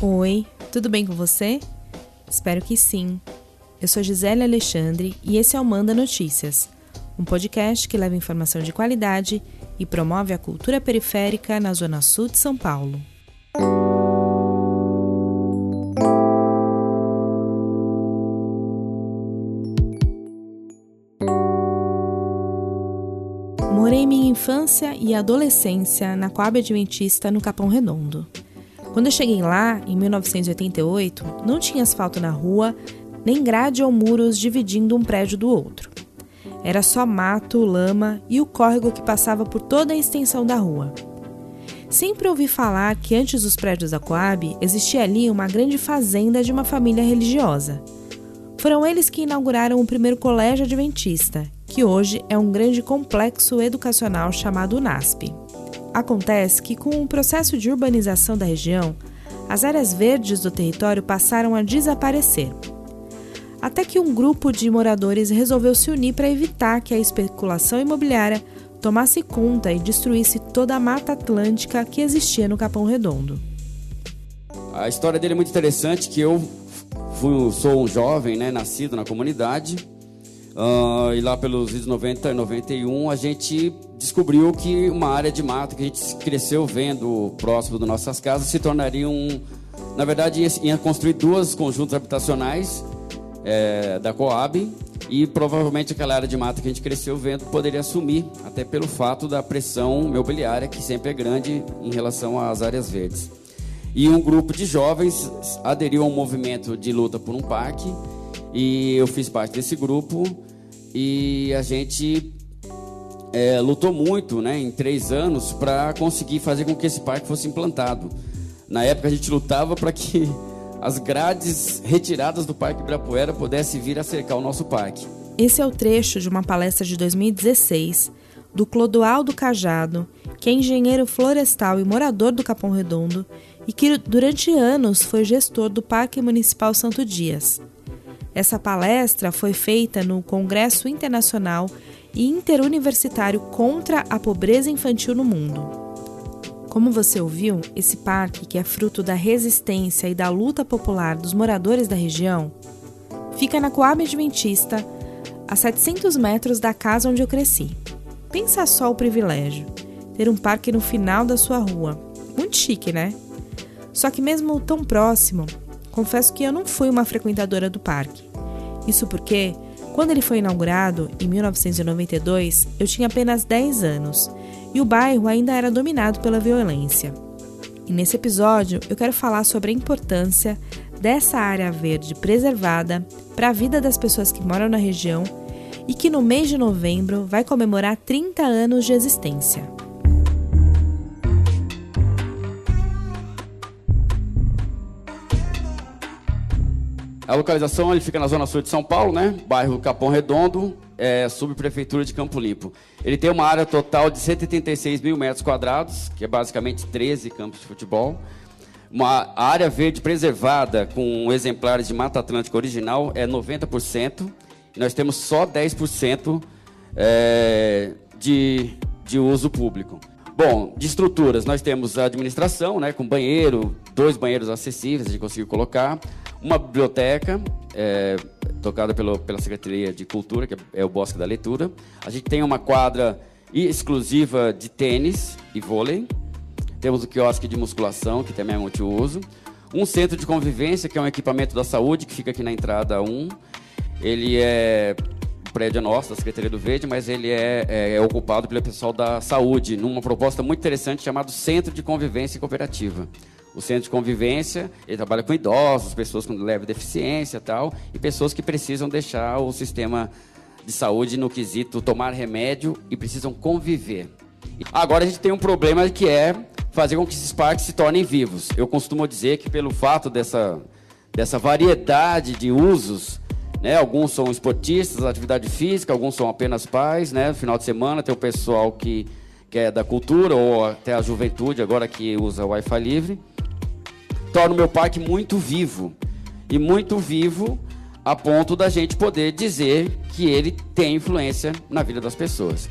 Oi, tudo bem com você? Espero que sim. Eu sou Gisele Alexandre e esse é o Manda Notícias, um podcast que leva informação de qualidade e promove a cultura periférica na Zona Sul de São Paulo. Morei minha infância e adolescência na Coab Adventista no Capão Redondo. Quando eu cheguei lá, em 1988, não tinha asfalto na rua, nem grade ou muros dividindo um prédio do outro. Era só mato, lama e o córrego que passava por toda a extensão da rua. Sempre ouvi falar que antes dos prédios da Coab existia ali uma grande fazenda de uma família religiosa. Foram eles que inauguraram o primeiro colégio adventista, que hoje é um grande complexo educacional chamado NASP. Acontece que, com o processo de urbanização da região, as áreas verdes do território passaram a desaparecer. Até que um grupo de moradores resolveu se unir para evitar que a especulação imobiliária tomasse conta e destruísse toda a mata atlântica que existia no Capão Redondo. A história dele é muito interessante, que eu fui, sou um jovem, né, nascido na comunidade, uh, e lá pelos anos 90 e 91 a gente descobriu que uma área de mato que a gente cresceu vendo próximo das nossas casas se tornaria um. Na verdade, ia, construir duas conjuntos habitacionais é, da Coab e provavelmente aquela área de mata que a gente cresceu vendo poderia sumir, até pelo fato da pressão mobiliária que sempre é grande em relação às áreas verdes. E um grupo de jovens aderiu a um movimento de luta por um parque e eu fiz parte desse grupo e a gente é, lutou muito, né, em três anos, para conseguir fazer com que esse parque fosse implantado. Na época a gente lutava para que as grades retiradas do Parque Ibirapuera pudessem vir a cercar o nosso parque. Esse é o trecho de uma palestra de 2016 do Clodoaldo Cajado, que é engenheiro florestal e morador do Capão Redondo e que durante anos foi gestor do Parque Municipal Santo Dias. Essa palestra foi feita no Congresso Internacional e interuniversitário contra a pobreza infantil no mundo. Como você ouviu, esse parque, que é fruto da resistência e da luta popular dos moradores da região, fica na Coab Adventista, a 700 metros da casa onde eu cresci. Pensa só o privilégio, ter um parque no final da sua rua. Muito chique, né? Só que mesmo tão próximo, confesso que eu não fui uma frequentadora do parque. Isso porque quando ele foi inaugurado, em 1992, eu tinha apenas 10 anos e o bairro ainda era dominado pela violência. E nesse episódio eu quero falar sobre a importância dessa área verde preservada para a vida das pessoas que moram na região e que no mês de novembro vai comemorar 30 anos de existência. A localização ele fica na zona sul de São Paulo, né? Bairro Capão Redondo, é, subprefeitura de Campo Limpo. Ele tem uma área total de 186 mil metros quadrados, que é basicamente 13 campos de futebol. Uma área verde preservada com exemplares de Mata Atlântica original é 90%. E nós temos só 10% é, de, de uso público. Bom, de estruturas, nós temos a administração, né, com banheiro, dois banheiros acessíveis, a gente conseguiu colocar uma biblioteca é, tocada pelo, pela Secretaria de Cultura, que é o Bosque da Leitura. A gente tem uma quadra exclusiva de tênis e vôlei. Temos o quiosque de musculação, que também é multiuso. Um centro de convivência, que é um equipamento da saúde, que fica aqui na entrada 1. Ele é prédio nosso, da Secretaria do Verde, mas ele é, é, é, ocupado pelo pessoal da saúde, numa proposta muito interessante chamada Centro de Convivência Cooperativa o centro de convivência, ele trabalha com idosos, pessoas com leve deficiência tal, e pessoas que precisam deixar o sistema de saúde no quesito tomar remédio e precisam conviver. Agora a gente tem um problema que é fazer com que esses parques se tornem vivos. Eu costumo dizer que pelo fato dessa, dessa variedade de usos, né, alguns são esportistas, atividade física, alguns são apenas pais, né, no final de semana tem o pessoal que, que é da cultura ou até a juventude agora que usa Wi-Fi livre torna o meu parque muito vivo. E muito vivo a ponto da gente poder dizer que ele tem influência na vida das pessoas.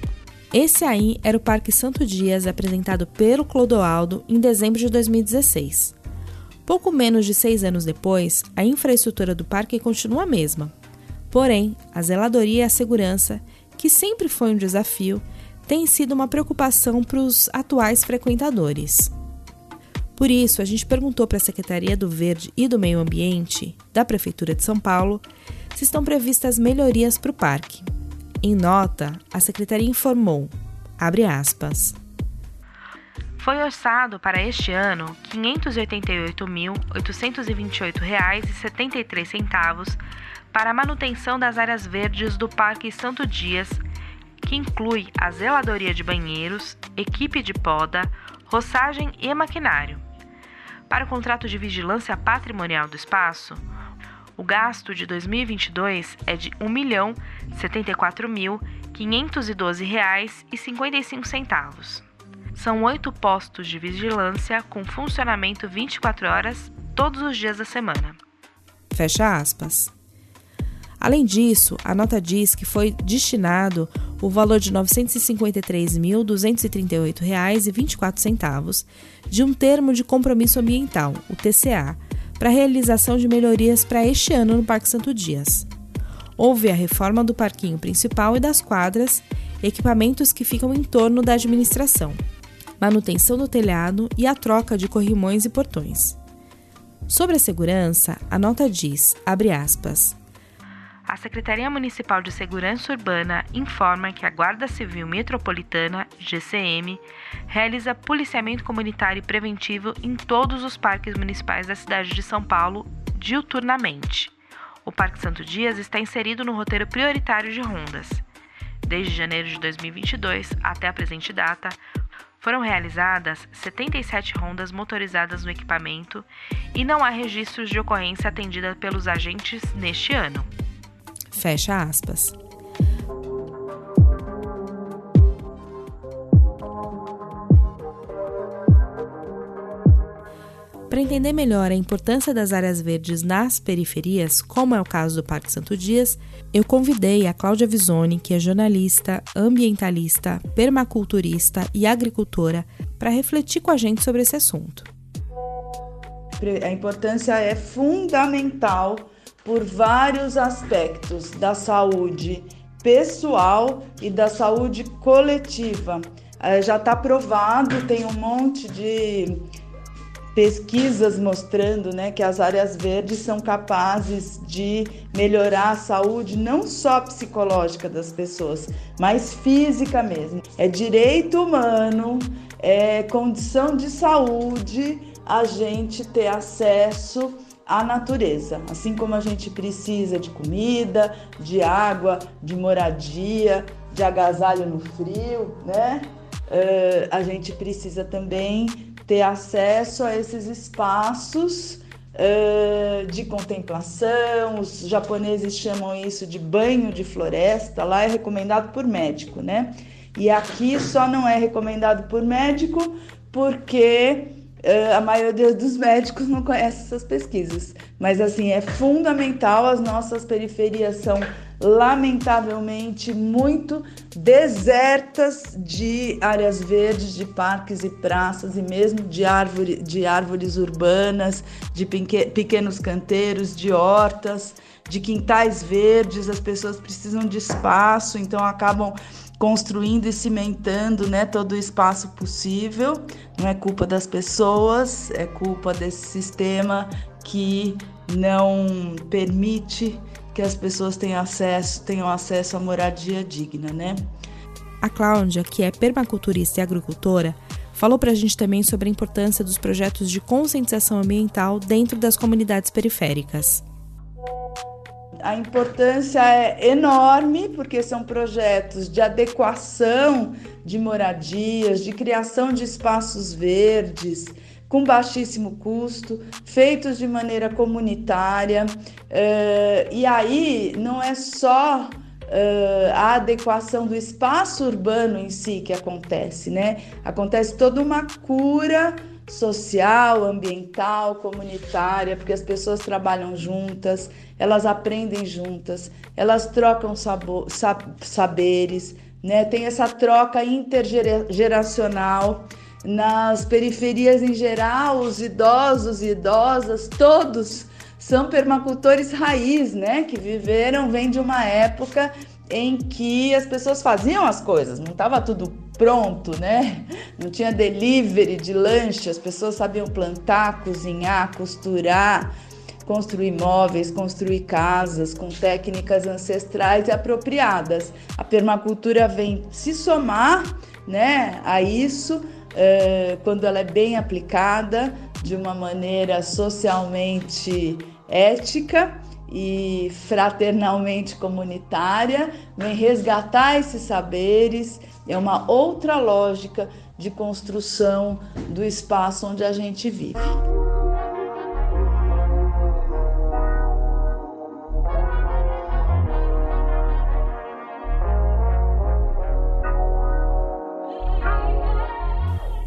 Esse aí era o Parque Santo Dias apresentado pelo Clodoaldo em dezembro de 2016. Pouco menos de seis anos depois, a infraestrutura do parque continua a mesma. Porém, a zeladoria e a segurança, que sempre foi um desafio, tem sido uma preocupação para os atuais frequentadores. Por isso, a gente perguntou para a Secretaria do Verde e do Meio Ambiente da Prefeitura de São Paulo se estão previstas melhorias para o parque. Em nota, a secretaria informou, aspas, foi orçado para este ano R$ 588.828,73 para a manutenção das áreas verdes do Parque Santo Dias, que inclui a zeladoria de banheiros, equipe de poda, roçagem e maquinário. Para o contrato de vigilância patrimonial do espaço, o gasto de 2022 é de R$ 1.074.512,55. São oito postos de vigilância com funcionamento 24 horas todos os dias da semana. Fecha aspas. Além disso, a nota diz que foi destinado o valor de R$ 953.238,24 de um termo de compromisso ambiental, o TCA, para a realização de melhorias para este ano no Parque Santo Dias. Houve a reforma do parquinho principal e das quadras, equipamentos que ficam em torno da administração, manutenção do telhado e a troca de corrimões e portões. Sobre a segurança, a nota diz, abre aspas, a Secretaria Municipal de Segurança Urbana informa que a Guarda Civil Metropolitana, GCM, realiza policiamento comunitário e preventivo em todos os parques municipais da cidade de São Paulo, diuturnamente. O Parque Santo Dias está inserido no roteiro prioritário de rondas. Desde janeiro de 2022 até a presente data, foram realizadas 77 rondas motorizadas no equipamento e não há registros de ocorrência atendida pelos agentes neste ano. Fecha aspas. Para entender melhor a importância das áreas verdes nas periferias, como é o caso do Parque Santo Dias, eu convidei a Cláudia Visoni, que é jornalista, ambientalista, permaculturista e agricultora, para refletir com a gente sobre esse assunto. A importância é fundamental por vários aspectos da saúde pessoal e da saúde coletiva. É, já está provado, tem um monte de pesquisas mostrando né, que as áreas verdes são capazes de melhorar a saúde não só psicológica das pessoas, mas física mesmo. É direito humano, é condição de saúde a gente ter acesso a natureza. Assim como a gente precisa de comida, de água, de moradia, de agasalho no frio, né? Uh, a gente precisa também ter acesso a esses espaços uh, de contemplação. Os japoneses chamam isso de banho de floresta. Lá é recomendado por médico, né? E aqui só não é recomendado por médico porque a maioria dos médicos não conhece essas pesquisas. Mas assim, é fundamental, as nossas periferias são lamentavelmente muito desertas de áreas verdes, de parques e praças e mesmo de, árvore, de árvores urbanas, de pequenos canteiros, de hortas, de quintais verdes. As pessoas precisam de espaço, então acabam construindo e cimentando né, todo o espaço possível. Não é culpa das pessoas, é culpa desse sistema que não permite que as pessoas tenham acesso, tenham acesso à moradia digna, né? A Cláudia, que é permaculturista e agricultora, falou para a gente também sobre a importância dos projetos de conscientização ambiental dentro das comunidades periféricas. A importância é enorme, porque são projetos de adequação de moradias, de criação de espaços verdes, com baixíssimo custo, feitos de maneira comunitária. Uh, e aí não é só uh, a adequação do espaço urbano em si que acontece, né? Acontece toda uma cura social, ambiental, comunitária, porque as pessoas trabalham juntas, elas aprendem juntas, elas trocam sabor, sab, saberes, né? Tem essa troca intergeracional. nas periferias em geral, os idosos e idosas, todos são permacultores raiz, né? Que viveram, vem de uma época em que as pessoas faziam as coisas, não estava tudo pronto, né? Não tinha delivery de lanche, as pessoas sabiam plantar, cozinhar, costurar, construir móveis, construir casas com técnicas ancestrais e apropriadas. A permacultura vem se somar, né, a isso é, quando ela é bem aplicada de uma maneira socialmente ética e fraternalmente comunitária, vem resgatar esses saberes, é uma outra lógica de construção do espaço onde a gente vive.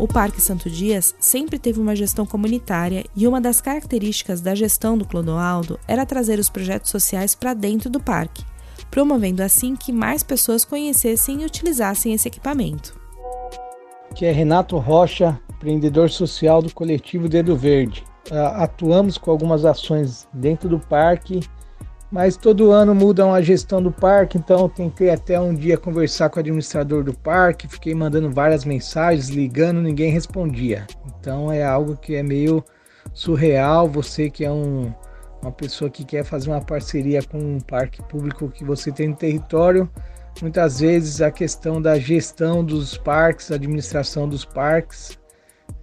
O Parque Santo Dias sempre teve uma gestão comunitária e uma das características da gestão do Clodoaldo era trazer os projetos sociais para dentro do parque, promovendo assim que mais pessoas conhecessem e utilizassem esse equipamento. Que é Renato Rocha, empreendedor social do coletivo Dedo Verde. Atuamos com algumas ações dentro do parque mas todo ano mudam a gestão do parque, então tentei até um dia conversar com o administrador do parque, fiquei mandando várias mensagens, ligando, ninguém respondia. Então é algo que é meio surreal. Você que é um, uma pessoa que quer fazer uma parceria com um parque público que você tem no território, muitas vezes a questão da gestão dos parques, administração dos parques,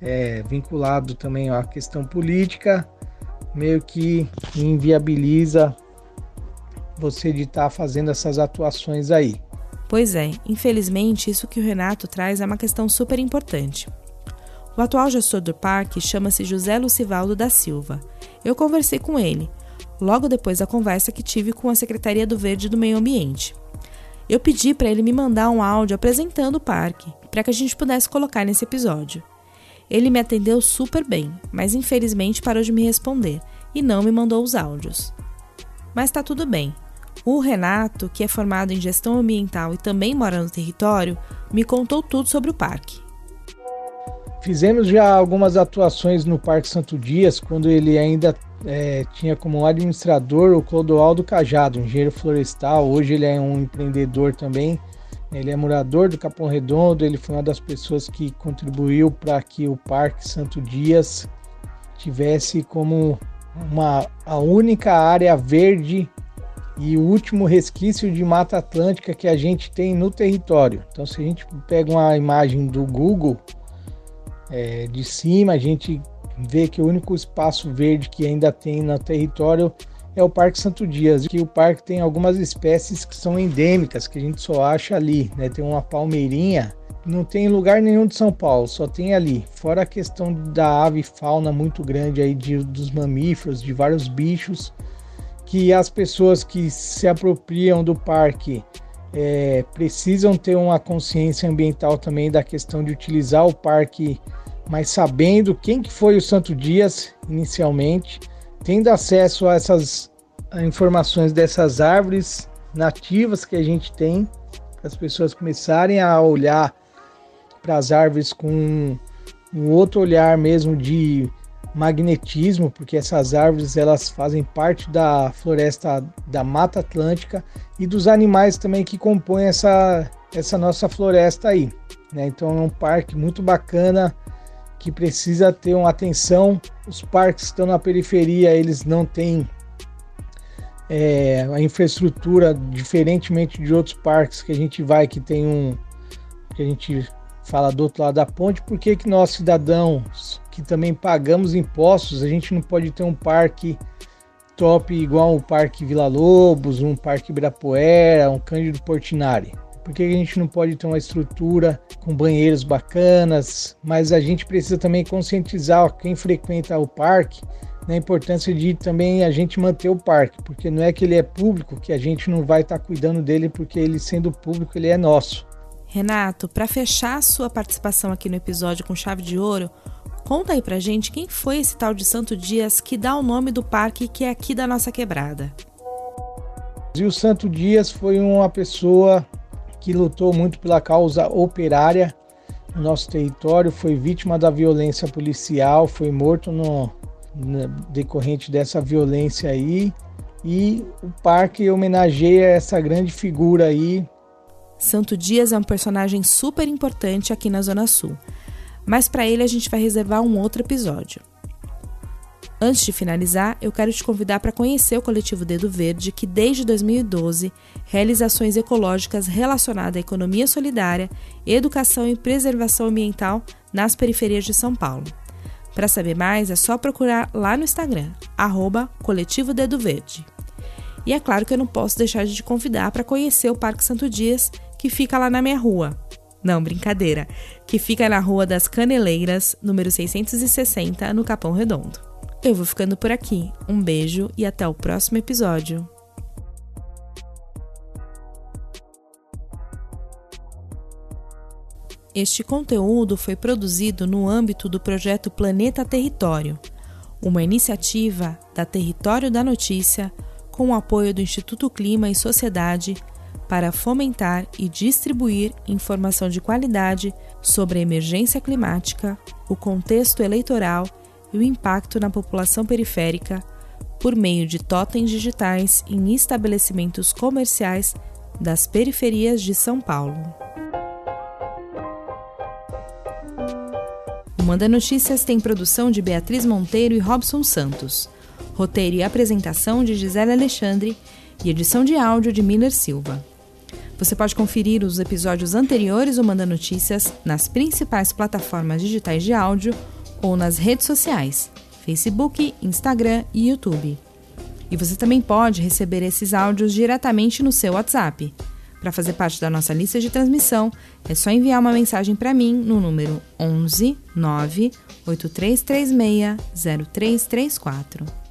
é vinculado também à questão política, meio que inviabiliza você de estar tá fazendo essas atuações aí. Pois é, infelizmente, isso que o Renato traz é uma questão super importante. O atual gestor do parque chama-se José Lucivaldo da Silva. Eu conversei com ele, logo depois da conversa que tive com a Secretaria do Verde do Meio Ambiente. Eu pedi para ele me mandar um áudio apresentando o parque, para que a gente pudesse colocar nesse episódio. Ele me atendeu super bem, mas infelizmente parou de me responder e não me mandou os áudios. Mas está tudo bem, o Renato, que é formado em gestão ambiental e também mora no território, me contou tudo sobre o parque. Fizemos já algumas atuações no Parque Santo Dias, quando ele ainda é, tinha como administrador o Clodoaldo Cajado, engenheiro florestal. Hoje ele é um empreendedor também. Ele é morador do Capão Redondo. Ele foi uma das pessoas que contribuiu para que o Parque Santo Dias tivesse como uma, a única área verde e o último resquício de Mata Atlântica que a gente tem no território. Então, se a gente pega uma imagem do Google é, de cima, a gente vê que o único espaço verde que ainda tem no território é o Parque Santo Dias, que o parque tem algumas espécies que são endêmicas, que a gente só acha ali, né? Tem uma palmeirinha, não tem em lugar nenhum de São Paulo, só tem ali. Fora a questão da ave fauna muito grande aí de, dos mamíferos, de vários bichos que as pessoas que se apropriam do parque é, precisam ter uma consciência ambiental também da questão de utilizar o parque, mas sabendo quem que foi o Santo Dias inicialmente, tendo acesso a essas informações dessas árvores nativas que a gente tem, as pessoas começarem a olhar para as árvores com um outro olhar mesmo de magnetismo, porque essas árvores elas fazem parte da floresta da Mata Atlântica e dos animais também que compõem essa, essa nossa floresta aí. Né? Então é um parque muito bacana que precisa ter uma atenção. Os parques estão na periferia, eles não têm é, a infraestrutura, diferentemente de outros parques que a gente vai, que tem um que a gente fala do outro lado da ponte, por que, que nós cidadãos que também pagamos impostos, a gente não pode ter um parque top igual o Parque Vila Lobos, um Parque Ibirapuera, um Cândido Portinari? Por que a gente não pode ter uma estrutura com banheiros bacanas? Mas a gente precisa também conscientizar quem frequenta o parque na importância de também a gente manter o parque, porque não é que ele é público que a gente não vai estar tá cuidando dele, porque ele sendo público ele é nosso. Renato, para fechar a sua participação aqui no episódio com chave de ouro, Conta aí pra gente quem foi esse tal de Santo Dias que dá o nome do parque que é aqui da nossa quebrada. E o Santo Dias foi uma pessoa que lutou muito pela causa operária. no nosso território, foi vítima da violência policial, foi morto no, no decorrente dessa violência aí. E o parque homenageia essa grande figura aí. Santo Dias é um personagem super importante aqui na Zona Sul, mas para ele a gente vai reservar um outro episódio. Antes de finalizar, eu quero te convidar para conhecer o coletivo Dedo Verde, que desde 2012 realiza ações ecológicas relacionadas à economia solidária, educação e preservação ambiental nas periferias de São Paulo. Para saber mais, é só procurar lá no Instagram, arroba Coletivo Dedo Verde. E é claro que eu não posso deixar de te convidar para conhecer o Parque Santo Dias, que fica lá na minha rua. Não, brincadeira, que fica na Rua das Caneleiras, número 660, no Capão Redondo. Eu vou ficando por aqui. Um beijo e até o próximo episódio. Este conteúdo foi produzido no âmbito do projeto Planeta Território, uma iniciativa da Território da Notícia com o apoio do Instituto Clima e Sociedade para fomentar e distribuir informação de qualidade sobre a emergência climática, o contexto eleitoral e o impacto na população periférica por meio de totens digitais em estabelecimentos comerciais das periferias de São Paulo. O Manda Notícias tem produção de Beatriz Monteiro e Robson Santos, roteiro e apresentação de Gisele Alexandre e edição de áudio de Miller Silva. Você pode conferir os episódios anteriores do Manda Notícias nas principais plataformas digitais de áudio ou nas redes sociais, Facebook, Instagram e YouTube. E você também pode receber esses áudios diretamente no seu WhatsApp. Para fazer parte da nossa lista de transmissão, é só enviar uma mensagem para mim no número 11 9 8336 0334.